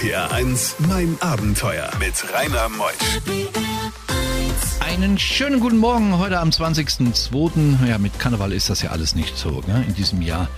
RPR 1, mein Abenteuer mit Rainer Meusch. Einen schönen guten Morgen heute am 20.02. Ja, mit Karneval ist das ja alles nicht so ne, in diesem Jahr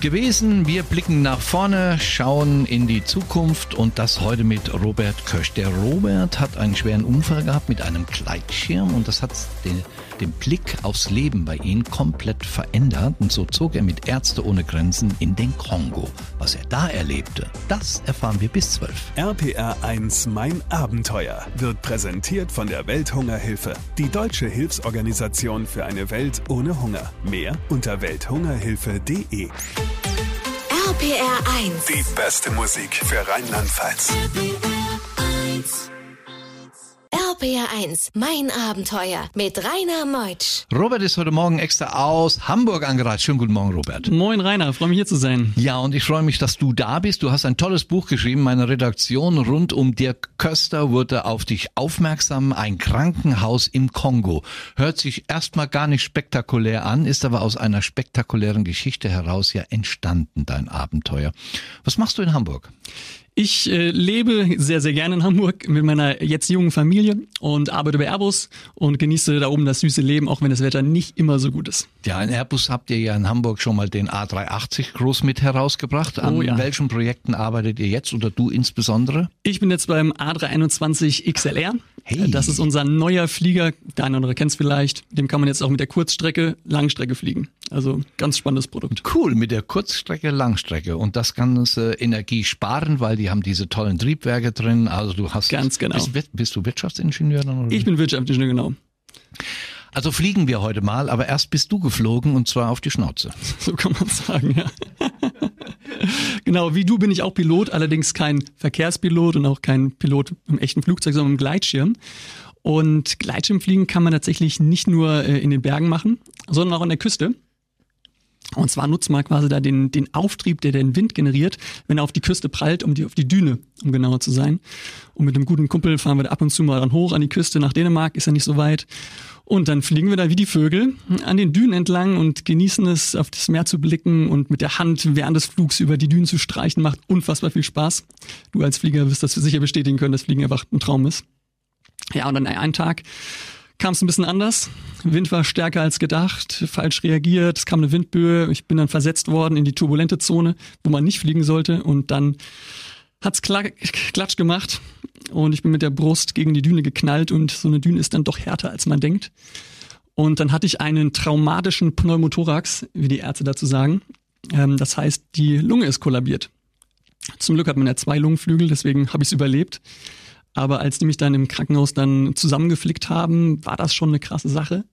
gewesen. Wir blicken nach vorne, schauen in die Zukunft und das heute mit Robert Kösch. Der Robert hat einen schweren Unfall gehabt mit einem Gleitschirm und das hat den, den Blick aufs Leben bei ihm komplett verändert und so zog er mit Ärzte ohne Grenzen in den Kongo. Was er da erlebte, das erfahren wir bis 12. RPR 1 Mein Abenteuer wird präsentiert von der Welthungerhilfe, die deutsche Hilfsorganisation für eine Welt ohne Hunger. Mehr unter welthungerhilfe.de. RPR 1. Die beste Musik für Rheinland-Pfalz. RPR 1. Mein Abenteuer mit Rainer Meutsch. Robert ist heute Morgen extra aus Hamburg angereist. Schönen guten Morgen, Robert. Moin Rainer, freue mich hier zu sein. Ja, und ich freue mich, dass du da bist. Du hast ein tolles Buch geschrieben. Meine Redaktion rund um Dirk Köster wurde auf dich aufmerksam. Ein Krankenhaus im Kongo. Hört sich erstmal gar nicht spektakulär an, ist aber aus einer spektakulären Geschichte heraus ja entstanden, dein Abenteuer. Was machst du in Hamburg? Ich äh, lebe sehr, sehr gerne in Hamburg mit meiner jetzt jungen Familie und arbeite bei Airbus und genieße da oben das süße Leben, auch wenn das Wetter nicht immer so gut ist. Ja, in Airbus habt ihr ja in Hamburg schon mal den A380 groß mit herausgebracht. An Oh ja. welchen Projekten arbeitet ihr jetzt oder du insbesondere? Ich bin jetzt beim A321 XLR. Hey. Das ist unser neuer Flieger. Der eine oder andere kennt es vielleicht. Dem kann man jetzt auch mit der Kurzstrecke Langstrecke fliegen. Also ganz spannendes Produkt. Cool, mit der Kurzstrecke, Langstrecke. Und das Ganze Energie sparen, weil die haben diese tollen Triebwerke drin. Also du hast. Ganz genau. Bist, bist du Wirtschaftsingenieur dann? Oder? Ich bin Wirtschaftsingenieur, genau. also fliegen wir heute mal, aber erst bist du geflogen und zwar auf die Schnauze. So kann man sagen, ja. genau, wie du bin ich auch Pilot, allerdings kein Verkehrspilot und auch kein Pilot im echten Flugzeug, sondern im Gleitschirm. Und Gleitschirmfliegen kann man tatsächlich nicht nur äh, in den Bergen machen, sondern auch an der Küste. Und zwar nutzt man quasi da den, den Auftrieb, der den Wind generiert, wenn er auf die Küste prallt, um die, auf die Düne, um genauer zu sein. Und mit einem guten Kumpel fahren wir da ab und zu mal dann hoch an die Küste nach Dänemark, ist ja nicht so weit. Und dann fliegen wir da wie die Vögel an den Dünen entlang und genießen es, auf das Meer zu blicken und mit der Hand während des Flugs über die Dünen zu streichen, macht unfassbar viel Spaß. Du als Flieger wirst das sicher bestätigen können, dass Fliegen einfach ein Traum ist. Ja, und dann einen Tag kam es ein bisschen anders. Wind war stärker als gedacht, falsch reagiert, es kam eine Windböe, ich bin dann versetzt worden in die turbulente Zone, wo man nicht fliegen sollte und dann hat's kla- klatsch gemacht und ich bin mit der Brust gegen die Düne geknallt und so eine Düne ist dann doch härter, als man denkt. Und dann hatte ich einen traumatischen Pneumothorax, wie die Ärzte dazu sagen. Ähm, das heißt, die Lunge ist kollabiert. Zum Glück hat man ja zwei Lungenflügel, deswegen habe ich es überlebt. Aber als die mich dann im Krankenhaus dann zusammengeflickt haben, war das schon eine krasse Sache.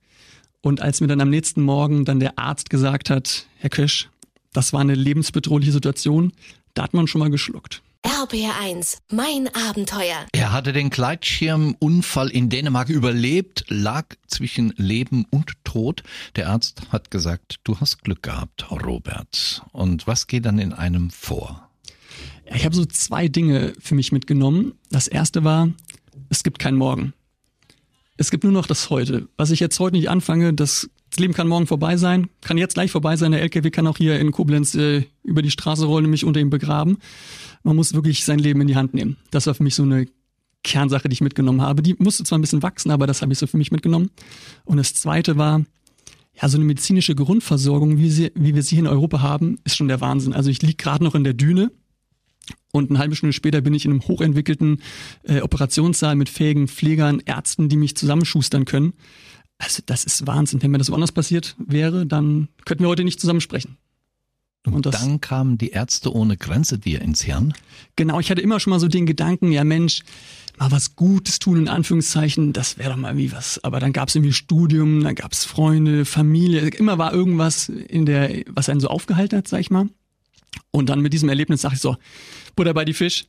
Und als mir dann am nächsten Morgen dann der Arzt gesagt hat, Herr Kösch, das war eine lebensbedrohliche Situation, da hat man schon mal geschluckt. RPR 1. Mein Abenteuer. Er hatte den Gleitschirmunfall in Dänemark überlebt, lag zwischen Leben und Tod. Der Arzt hat gesagt, du hast Glück gehabt, Robert. Und was geht dann in einem vor? Ich habe so zwei Dinge für mich mitgenommen. Das erste war, es gibt keinen Morgen. Es gibt nur noch das Heute. Was ich jetzt heute nicht anfange, das, das Leben kann morgen vorbei sein, kann jetzt gleich vorbei sein. Der LKW kann auch hier in Koblenz äh, über die Straße rollen und mich unter ihm begraben. Man muss wirklich sein Leben in die Hand nehmen. Das war für mich so eine Kernsache, die ich mitgenommen habe. Die musste zwar ein bisschen wachsen, aber das habe ich so für mich mitgenommen. Und das zweite war, ja, so eine medizinische Grundversorgung, wie, sie, wie wir sie hier in Europa haben, ist schon der Wahnsinn. Also ich lieg gerade noch in der Düne, und eine halbe Stunde später bin ich in einem hochentwickelten äh, Operationssaal mit fähigen Pflegern, Ärzten, die mich zusammenschustern können. Also das ist Wahnsinn. Wenn mir das woanders passiert wäre, dann könnten wir heute nicht zusammen sprechen. Und, Und das- dann kamen die Ärzte ohne Grenze dir ins Hirn. Genau, ich hatte immer schon mal so den Gedanken, ja Mensch, mal was Gutes tun, in Anführungszeichen, das wäre doch mal wie was. Aber dann gab es irgendwie Studium, dann gab es Freunde, Familie, immer war irgendwas in der, was einen so aufgehalten hat, sag ich mal. Und dann mit diesem Erlebnis dachte ich so, Butter bei die Fisch,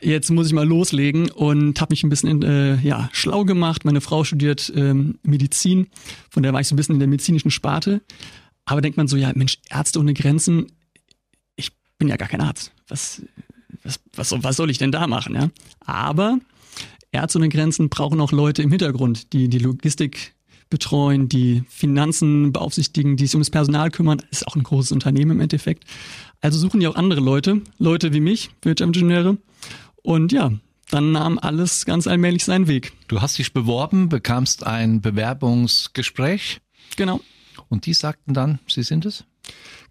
jetzt muss ich mal loslegen und habe mich ein bisschen äh, ja, schlau gemacht. Meine Frau studiert ähm, Medizin, von der war ich so ein bisschen in der medizinischen Sparte. Aber denkt man so, ja Mensch, Ärzte ohne Grenzen, ich bin ja gar kein Arzt. Was, was, was, soll- was soll ich denn da machen? Ja? Aber Ärzte ohne Grenzen brauchen auch Leute im Hintergrund, die die Logistik betreuen, die Finanzen beaufsichtigen, die sich um das Personal kümmern. Das ist auch ein großes Unternehmen im Endeffekt. Also suchen die auch andere Leute, Leute wie mich, Wirtschaftsingenieure. Und ja, dann nahm alles ganz allmählich seinen Weg. Du hast dich beworben, bekamst ein Bewerbungsgespräch. Genau. Und die sagten dann, Sie sind es?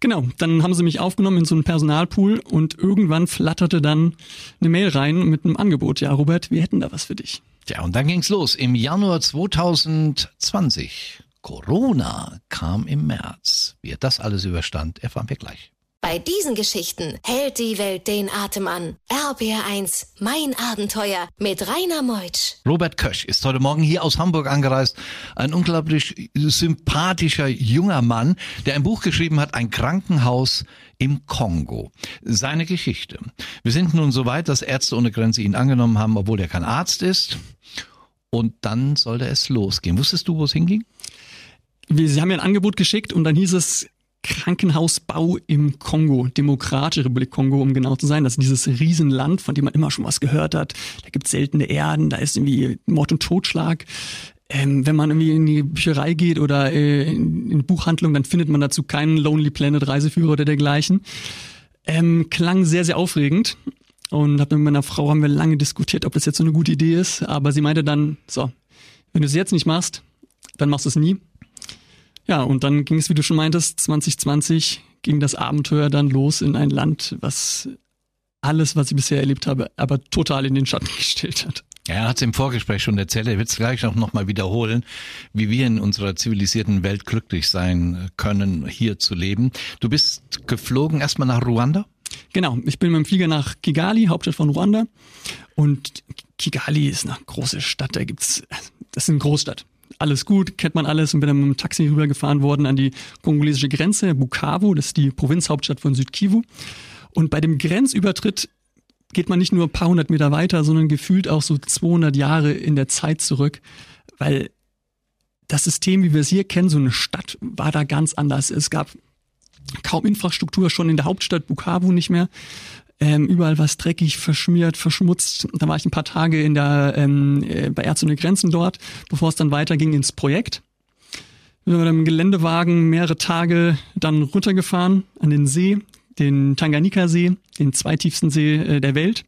Genau, dann haben sie mich aufgenommen in so einen Personalpool und irgendwann flatterte dann eine Mail rein mit einem Angebot. Ja, Robert, wir hätten da was für dich. Ja, und dann ging's los. Im Januar 2020. Corona kam im März. Wie er das alles überstand, erfahren wir gleich. Bei diesen Geschichten hält die Welt den Atem an. RBR1, mein Abenteuer mit Rainer Meutsch. Robert Kösch ist heute Morgen hier aus Hamburg angereist. Ein unglaublich sympathischer junger Mann, der ein Buch geschrieben hat, ein Krankenhaus im Kongo. Seine Geschichte. Wir sind nun so weit, dass Ärzte ohne Grenze ihn angenommen haben, obwohl er kein Arzt ist. Und dann sollte es losgehen. Wusstest du, wo es hinging? Wir, sie haben mir ein Angebot geschickt und dann hieß es, Krankenhausbau im Kongo, Demokratische Republik Kongo, um genau zu sein. Das ist dieses Riesenland, von dem man immer schon was gehört hat. Da gibt es seltene Erden, da ist irgendwie Mord und Totschlag. Ähm, wenn man irgendwie in die Bücherei geht oder äh, in, in Buchhandlung, dann findet man dazu keinen Lonely Planet Reiseführer oder dergleichen. Ähm, klang sehr, sehr aufregend. Und hab mit meiner Frau haben wir lange diskutiert, ob das jetzt so eine gute Idee ist. Aber sie meinte dann, so, wenn du es jetzt nicht machst, dann machst du es nie. Ja, und dann ging es, wie du schon meintest, 2020 ging das Abenteuer dann los in ein Land, was alles, was ich bisher erlebt habe, aber total in den Schatten gestellt hat. Ja, er hat es im Vorgespräch schon erzählt, er wird es gleich auch nochmal wiederholen, wie wir in unserer zivilisierten Welt glücklich sein können, hier zu leben. Du bist geflogen erstmal nach Ruanda? Genau, ich bin mit dem Flieger nach Kigali, Hauptstadt von Ruanda. Und Kigali ist eine große Stadt, da gibt's, das ist eine Großstadt alles gut, kennt man alles und bin dann mit dem Taxi rübergefahren worden an die kongolesische Grenze, Bukavu, das ist die Provinzhauptstadt von Südkivu. Und bei dem Grenzübertritt geht man nicht nur ein paar hundert Meter weiter, sondern gefühlt auch so 200 Jahre in der Zeit zurück, weil das System, wie wir es hier kennen, so eine Stadt, war da ganz anders. Es gab kaum Infrastruktur, schon in der Hauptstadt Bukavu nicht mehr. Ähm, überall was dreckig, verschmiert, verschmutzt. Da war ich ein paar Tage in der, ähm, äh, bei Ärzte ohne Grenzen dort, bevor es dann weiterging ins Projekt. Wir sind mit einem Geländewagen mehrere Tage dann runtergefahren an den See, den Tanganyika-See, den zweitiefsten See äh, der Welt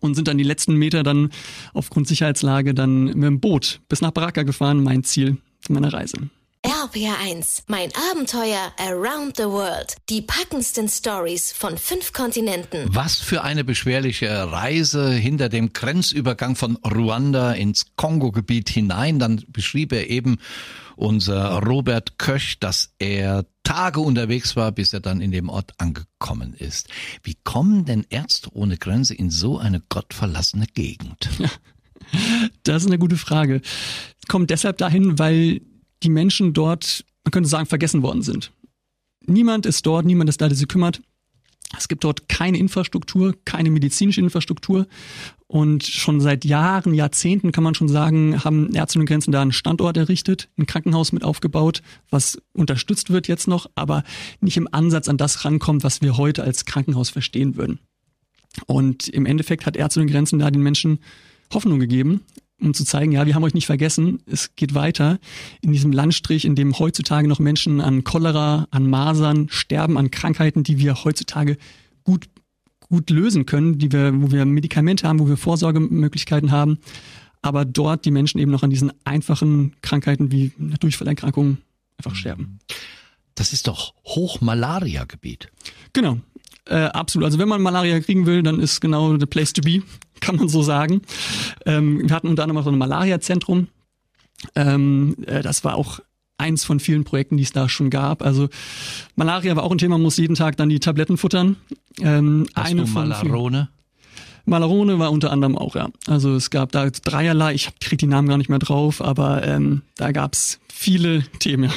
und sind dann die letzten Meter dann aufgrund Sicherheitslage dann mit dem Boot bis nach Baraka gefahren, mein Ziel meiner Reise. RPR1, mein Abenteuer around the world. Die packendsten Stories von fünf Kontinenten. Was für eine beschwerliche Reise hinter dem Grenzübergang von Ruanda ins Kongo-Gebiet hinein. Dann beschrieb er eben unser Robert Köch, dass er Tage unterwegs war, bis er dann in dem Ort angekommen ist. Wie kommen denn Ärzte ohne Grenze in so eine gottverlassene Gegend? Das ist eine gute Frage. Kommt deshalb dahin, weil die Menschen dort, man könnte sagen, vergessen worden sind. Niemand ist dort, niemand ist da, der sich kümmert. Es gibt dort keine Infrastruktur, keine medizinische Infrastruktur. Und schon seit Jahren, Jahrzehnten kann man schon sagen, haben Ärzte und Grenzen da einen Standort errichtet, ein Krankenhaus mit aufgebaut, was unterstützt wird jetzt noch, aber nicht im Ansatz an das rankommt, was wir heute als Krankenhaus verstehen würden. Und im Endeffekt hat Ärzte und Grenzen da den Menschen Hoffnung gegeben um zu zeigen, ja, wir haben euch nicht vergessen, es geht weiter in diesem Landstrich, in dem heutzutage noch Menschen an Cholera, an Masern sterben, an Krankheiten, die wir heutzutage gut gut lösen können, die wir, wo wir Medikamente haben, wo wir Vorsorgemöglichkeiten haben, aber dort die Menschen eben noch an diesen einfachen Krankheiten wie Durchfallerkrankungen einfach sterben. Das ist doch Hochmalaria-Gebiet. Genau. Äh, absolut. Also wenn man Malaria kriegen will, dann ist genau the place to be, kann man so sagen. Ähm, wir hatten unter anderem auch so ein Malaria-Zentrum. Ähm, äh, das war auch eins von vielen Projekten, die es da schon gab. Also Malaria war auch ein Thema, man muss jeden Tag dann die Tabletten futtern. Ähm, Hast eine du Malarone? Malarone war unter anderem auch, ja. Also es gab da dreierlei, ich krieg die Namen gar nicht mehr drauf, aber ähm, da gab's viele Themen.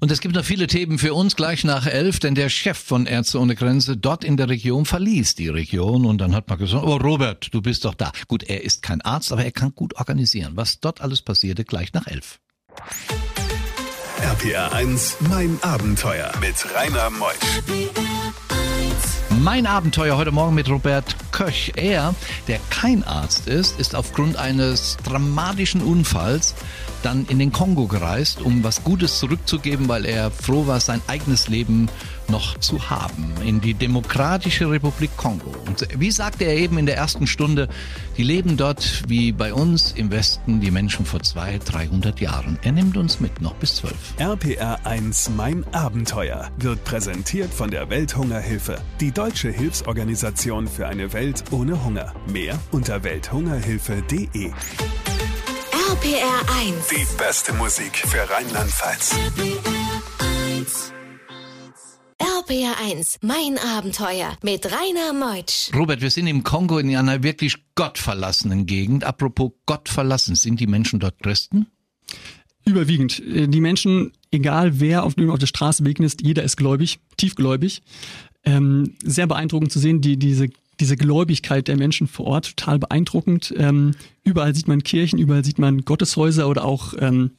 Und es gibt noch viele Themen für uns gleich nach elf, denn der Chef von Ärzte ohne Grenze dort in der Region verließ die Region und dann hat man gesagt, oh Robert, du bist doch da. Gut, er ist kein Arzt, aber er kann gut organisieren. Was dort alles passierte, gleich nach elf. RPR 1, mein Abenteuer mit Rainer Meusch. Mein Abenteuer heute Morgen mit Robert Köch. Er, der kein Arzt ist, ist aufgrund eines dramatischen Unfalls dann in den Kongo gereist, um was Gutes zurückzugeben, weil er froh war, sein eigenes Leben noch zu haben, in die Demokratische Republik Kongo. Und wie sagte er eben in der ersten Stunde, die leben dort wie bei uns im Westen die Menschen vor 200, 300 Jahren. Er nimmt uns mit, noch bis 12. RPR 1 Mein Abenteuer wird präsentiert von der Welthungerhilfe, die deutsche Hilfsorganisation für eine Welt ohne Hunger. Mehr unter welthungerhilfe.de. RPR 1. Die beste Musik für Rheinland-Pfalz. RPR 1, mein Abenteuer mit Rainer Meutsch. Robert, wir sind im Kongo in einer wirklich gottverlassenen Gegend. Apropos gottverlassen, sind die Menschen dort Christen? Überwiegend. Äh, die Menschen, egal wer auf dem auf der Straße begegnet, jeder ist gläubig, tiefgläubig. Ähm, sehr beeindruckend zu sehen, die, diese diese Gläubigkeit der Menschen vor Ort total beeindruckend. Ähm, überall sieht man Kirchen, überall sieht man Gotteshäuser oder auch ähm,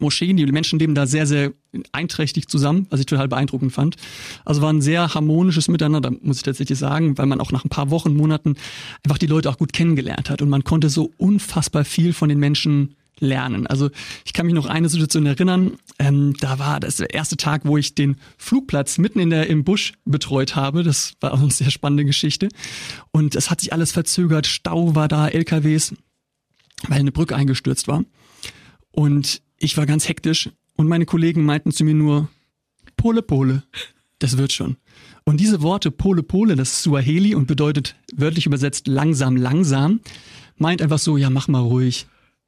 Moscheen. Die Menschen leben da sehr, sehr einträchtig zusammen, was ich total beeindruckend fand. Also war ein sehr harmonisches Miteinander, muss ich tatsächlich sagen, weil man auch nach ein paar Wochen, Monaten einfach die Leute auch gut kennengelernt hat und man konnte so unfassbar viel von den Menschen lernen. Also ich kann mich noch eine Situation erinnern, ähm, da war das der erste Tag, wo ich den Flugplatz mitten in der im Busch betreut habe. Das war auch eine sehr spannende Geschichte. Und es hat sich alles verzögert, Stau war da, LKWs, weil eine Brücke eingestürzt war. Und ich war ganz hektisch und meine Kollegen meinten zu mir nur, Pole Pole, das wird schon. Und diese Worte Pole Pole, das ist Suaheli und bedeutet wörtlich übersetzt langsam, langsam, meint einfach so, ja, mach mal ruhig,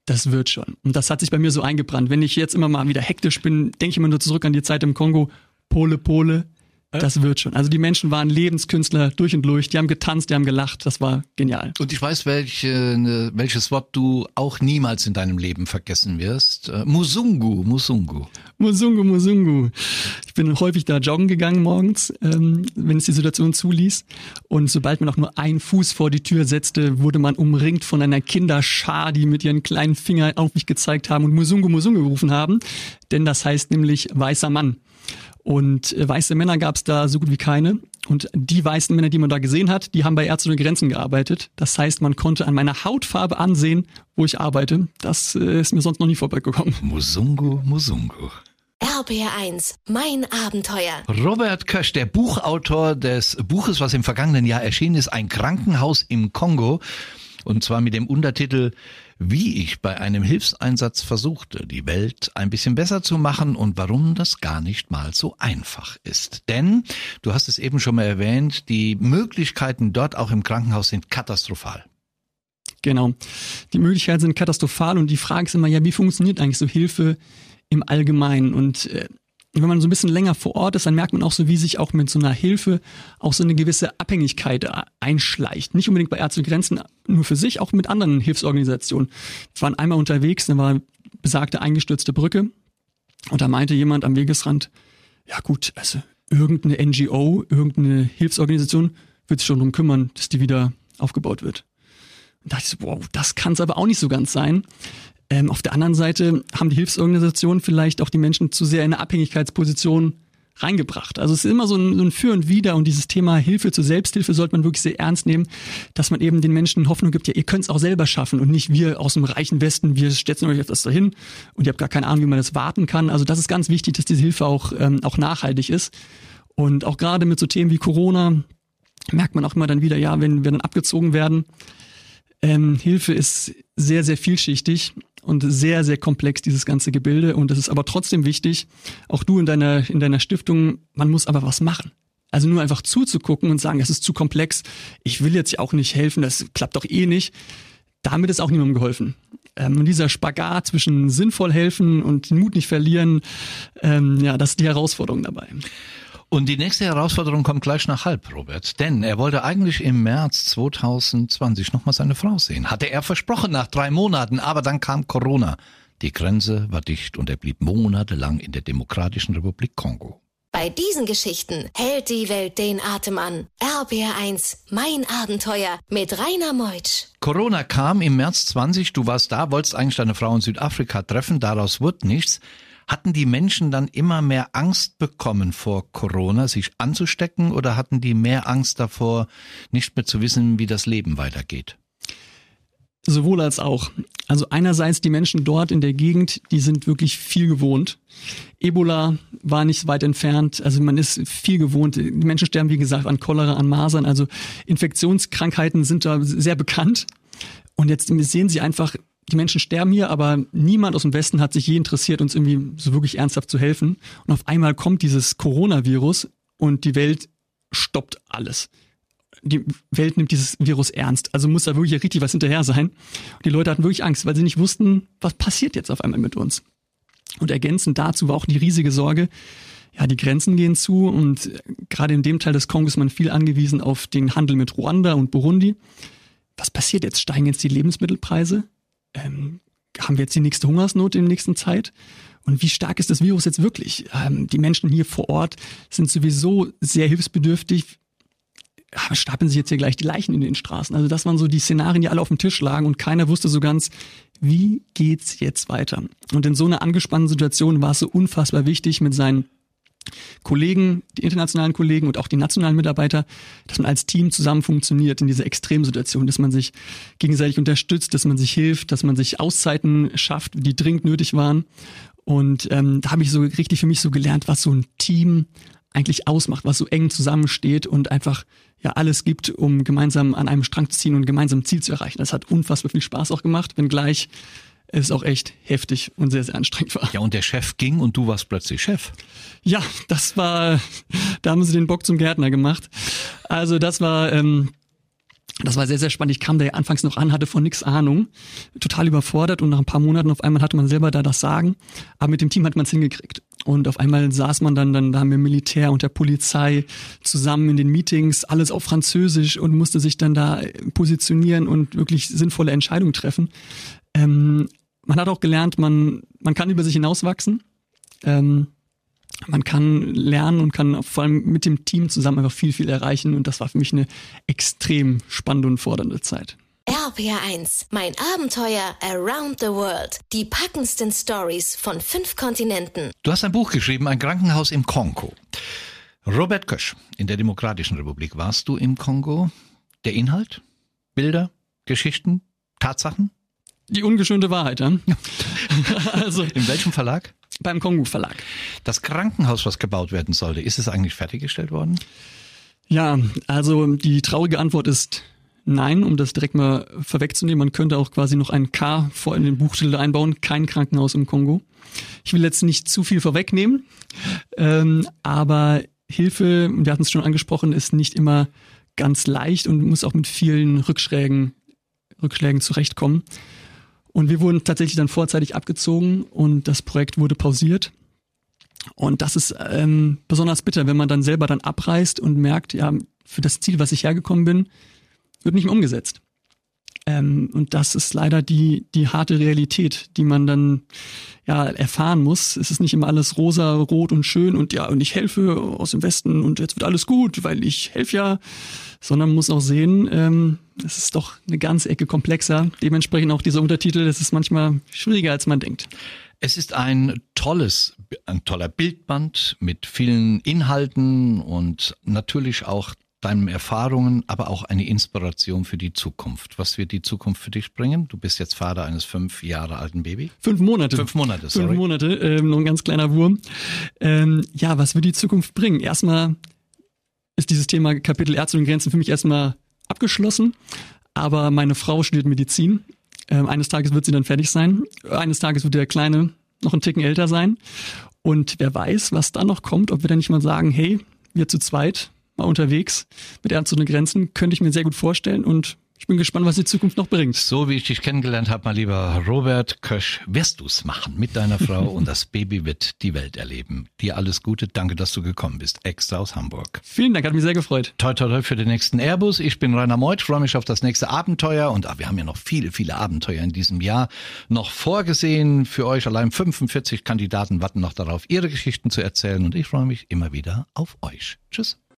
das wird schon. Und das hat sich bei mir so eingebrannt. Wenn ich jetzt immer mal wieder hektisch bin, denke ich immer nur zurück an die Zeit im Kongo. Pole, Pole, das wird schon. Also die Menschen waren Lebenskünstler durch und durch. Die haben getanzt, die haben gelacht. Das war genial. Und ich weiß, welche, ne, welches Wort du auch niemals in deinem Leben vergessen wirst. Äh, Musungu, Musungu. Musungu, Musungu. Ich bin häufig da joggen gegangen morgens, ähm, wenn es die Situation zuließ. Und sobald man auch nur einen Fuß vor die Tür setzte, wurde man umringt von einer Kinderschar, die mit ihren kleinen Fingern auf mich gezeigt haben und Musungu, Musungu gerufen haben. Denn das heißt nämlich weißer Mann. Und äh, weiße Männer gab es da so gut wie keine. Und die weißen Männer, die man da gesehen hat, die haben bei Ärzte ohne Grenzen gearbeitet. Das heißt, man konnte an meiner Hautfarbe ansehen, wo ich arbeite. Das äh, ist mir sonst noch nie vorbeigekommen. Musungu, Musungu. RBR1, mein Abenteuer. Robert Kösch, der Buchautor des Buches, was im vergangenen Jahr erschienen ist, ein Krankenhaus im Kongo. Und zwar mit dem Untertitel wie ich bei einem Hilfseinsatz versuchte, die Welt ein bisschen besser zu machen und warum das gar nicht mal so einfach ist. Denn, du hast es eben schon mal erwähnt, die Möglichkeiten dort auch im Krankenhaus sind katastrophal. Genau. Die Möglichkeiten sind katastrophal und die Frage ist immer, ja, wie funktioniert eigentlich so Hilfe im Allgemeinen? Und äh, wenn man so ein bisschen länger vor Ort ist, dann merkt man auch so, wie sich auch mit so einer Hilfe auch so eine gewisse Abhängigkeit einschleicht. Nicht unbedingt bei Ärzte Grenzen nur für sich, auch mit anderen Hilfsorganisationen. Wir waren einmal unterwegs, da war besagte eingestürzte Brücke und da meinte jemand am Wegesrand, ja gut, also irgendeine NGO, irgendeine Hilfsorganisation wird sich schon darum kümmern, dass die wieder aufgebaut wird. Und da dachte ich so, wow, das kann es aber auch nicht so ganz sein. Ähm, auf der anderen Seite haben die Hilfsorganisationen vielleicht auch die Menschen zu sehr in eine Abhängigkeitsposition reingebracht. Also es ist immer so ein, so ein Für und Wider und dieses Thema Hilfe zur Selbsthilfe sollte man wirklich sehr ernst nehmen, dass man eben den Menschen Hoffnung gibt, ja, ihr könnt es auch selber schaffen und nicht wir aus dem reichen Westen, wir setzen euch etwas dahin und ihr habt gar keine Ahnung, wie man das warten kann. Also das ist ganz wichtig, dass diese Hilfe auch, ähm, auch nachhaltig ist. Und auch gerade mit so Themen wie Corona merkt man auch immer dann wieder, ja, wenn wir dann abgezogen werden, ähm, Hilfe ist sehr, sehr vielschichtig und sehr, sehr komplex, dieses ganze Gebilde. Und es ist aber trotzdem wichtig, auch du in deiner, in deiner Stiftung, man muss aber was machen. Also nur einfach zuzugucken und sagen, es ist zu komplex, ich will jetzt ja auch nicht helfen, das klappt doch eh nicht. Damit ist auch niemandem geholfen. Ähm, und dieser Spagat zwischen sinnvoll helfen und den Mut nicht verlieren, ähm, ja, das ist die Herausforderung dabei. Und die nächste Herausforderung kommt gleich nach halb, Robert. Denn er wollte eigentlich im März 2020 nochmal seine Frau sehen. Hatte er versprochen nach drei Monaten, aber dann kam Corona. Die Grenze war dicht und er blieb monatelang in der Demokratischen Republik Kongo. Bei diesen Geschichten hält die Welt den Atem an. RBR1, mein Abenteuer mit Rainer Meutsch. Corona kam im März 20, du warst da, wolltest eigentlich deine Frau in Südafrika treffen, daraus wurde nichts. Hatten die Menschen dann immer mehr Angst bekommen vor Corona, sich anzustecken, oder hatten die mehr Angst davor, nicht mehr zu wissen, wie das Leben weitergeht? Sowohl als auch. Also einerseits die Menschen dort in der Gegend, die sind wirklich viel gewohnt. Ebola war nicht weit entfernt, also man ist viel gewohnt. Die Menschen sterben, wie gesagt, an Cholera, an Masern, also Infektionskrankheiten sind da sehr bekannt. Und jetzt sehen sie einfach, die Menschen sterben hier, aber niemand aus dem Westen hat sich je interessiert, uns irgendwie so wirklich ernsthaft zu helfen. Und auf einmal kommt dieses Coronavirus und die Welt stoppt alles die Welt nimmt dieses Virus ernst. Also muss da wirklich richtig was hinterher sein. Und die Leute hatten wirklich Angst, weil sie nicht wussten, was passiert jetzt auf einmal mit uns. Und ergänzend dazu war auch die riesige Sorge, ja, die Grenzen gehen zu und gerade in dem Teil des Kongo ist man viel angewiesen auf den Handel mit Ruanda und Burundi. Was passiert jetzt? Steigen jetzt die Lebensmittelpreise? Ähm, haben wir jetzt die nächste Hungersnot in der nächsten Zeit? Und wie stark ist das Virus jetzt wirklich? Ähm, die Menschen hier vor Ort sind sowieso sehr hilfsbedürftig stapeln sich jetzt hier gleich die Leichen in den Straßen. Also das waren so die Szenarien, die alle auf dem Tisch lagen und keiner wusste so ganz, wie geht's jetzt weiter? Und in so einer angespannten Situation war es so unfassbar wichtig, mit seinen Kollegen, die internationalen Kollegen und auch die nationalen Mitarbeiter, dass man als Team zusammen funktioniert in dieser Extremsituation, dass man sich gegenseitig unterstützt, dass man sich hilft, dass man sich Auszeiten schafft, die dringend nötig waren. Und ähm, da habe ich so richtig für mich so gelernt, was so ein Team eigentlich ausmacht, was so eng zusammensteht und einfach ja alles gibt, um gemeinsam an einem Strang zu ziehen und gemeinsam ein Ziel zu erreichen. Das hat unfassbar viel Spaß auch gemacht, wenngleich es auch echt heftig und sehr, sehr anstrengend war. Ja, und der Chef ging und du warst plötzlich Chef. Ja, das war, da haben sie den Bock zum Gärtner gemacht. Also das war, ähm, das war sehr, sehr spannend. Ich kam da ja anfangs noch an, hatte von nix Ahnung, total überfordert und nach ein paar Monaten auf einmal hatte man selber da das Sagen. Aber mit dem Team hat man es hingekriegt. Und auf einmal saß man dann, dann da haben wir Militär und der Polizei zusammen in den Meetings, alles auf Französisch und musste sich dann da positionieren und wirklich sinnvolle Entscheidungen treffen. Ähm, man hat auch gelernt, man, man kann über sich hinauswachsen. Ähm, man kann lernen und kann vor allem mit dem Team zusammen einfach viel, viel erreichen. Und das war für mich eine extrem spannende und fordernde Zeit. RPR1, mein Abenteuer Around the World. Die packendsten Stories von fünf Kontinenten. Du hast ein Buch geschrieben, ein Krankenhaus im Kongo. Robert Kösch, in der Demokratischen Republik. Warst du im Kongo? Der Inhalt? Bilder? Geschichten? Tatsachen? Die ungeschönte Wahrheit, ja. also, in welchem Verlag? Beim Kongo Verlag. Das Krankenhaus, was gebaut werden sollte, ist es eigentlich fertiggestellt worden? Ja, also die traurige Antwort ist nein, um das direkt mal vorwegzunehmen. Man könnte auch quasi noch ein K vor in den Buchtitel einbauen. Kein Krankenhaus im Kongo. Ich will jetzt nicht zu viel vorwegnehmen, ähm, aber Hilfe, wir hatten es schon angesprochen, ist nicht immer ganz leicht und muss auch mit vielen Rückschlägen, Rückschlägen zurechtkommen. Und wir wurden tatsächlich dann vorzeitig abgezogen und das Projekt wurde pausiert. Und das ist ähm, besonders bitter, wenn man dann selber dann abreist und merkt, ja, für das Ziel, was ich hergekommen bin, wird nicht mehr umgesetzt. Ähm, und das ist leider die, die harte Realität, die man dann ja erfahren muss. Es ist nicht immer alles rosa, rot und schön und ja, und ich helfe aus dem Westen und jetzt wird alles gut, weil ich helfe ja, sondern man muss auch sehen, ähm, es ist doch eine ganze Ecke komplexer. Dementsprechend auch dieser Untertitel, das ist manchmal schwieriger, als man denkt. Es ist ein tolles, ein toller Bildband mit vielen Inhalten und natürlich auch deinen Erfahrungen, aber auch eine Inspiration für die Zukunft. Was wird die Zukunft für dich bringen? Du bist jetzt Vater eines fünf Jahre alten Baby. Fünf Monate. Fünf Monate, sorry. Fünf Monate, ähm, noch ein ganz kleiner Wurm. Ähm, ja, was wird die Zukunft bringen? Erstmal ist dieses Thema Kapitel Ärzte und Grenzen für mich erstmal abgeschlossen. Aber meine Frau studiert Medizin. Ähm, eines Tages wird sie dann fertig sein. Eines Tages wird der Kleine noch einen Ticken älter sein. Und wer weiß, was dann noch kommt, ob wir dann nicht mal sagen, hey, wir zu zweit, mal unterwegs mit Ärzte ohne Grenzen, könnte ich mir sehr gut vorstellen und ich bin gespannt, was die Zukunft noch bringt. So wie ich dich kennengelernt habe, mein lieber Robert Kösch, wirst du es machen mit deiner Frau und das Baby wird die Welt erleben. Dir alles Gute, danke, dass du gekommen bist, extra aus Hamburg. Vielen Dank, hat mich sehr gefreut. Toi, toi, toi für den nächsten Airbus. Ich bin Rainer Meuth, freue mich auf das nächste Abenteuer und ach, wir haben ja noch viele, viele Abenteuer in diesem Jahr noch vorgesehen für euch. Allein 45 Kandidaten warten noch darauf, ihre Geschichten zu erzählen und ich freue mich immer wieder auf euch. Tschüss.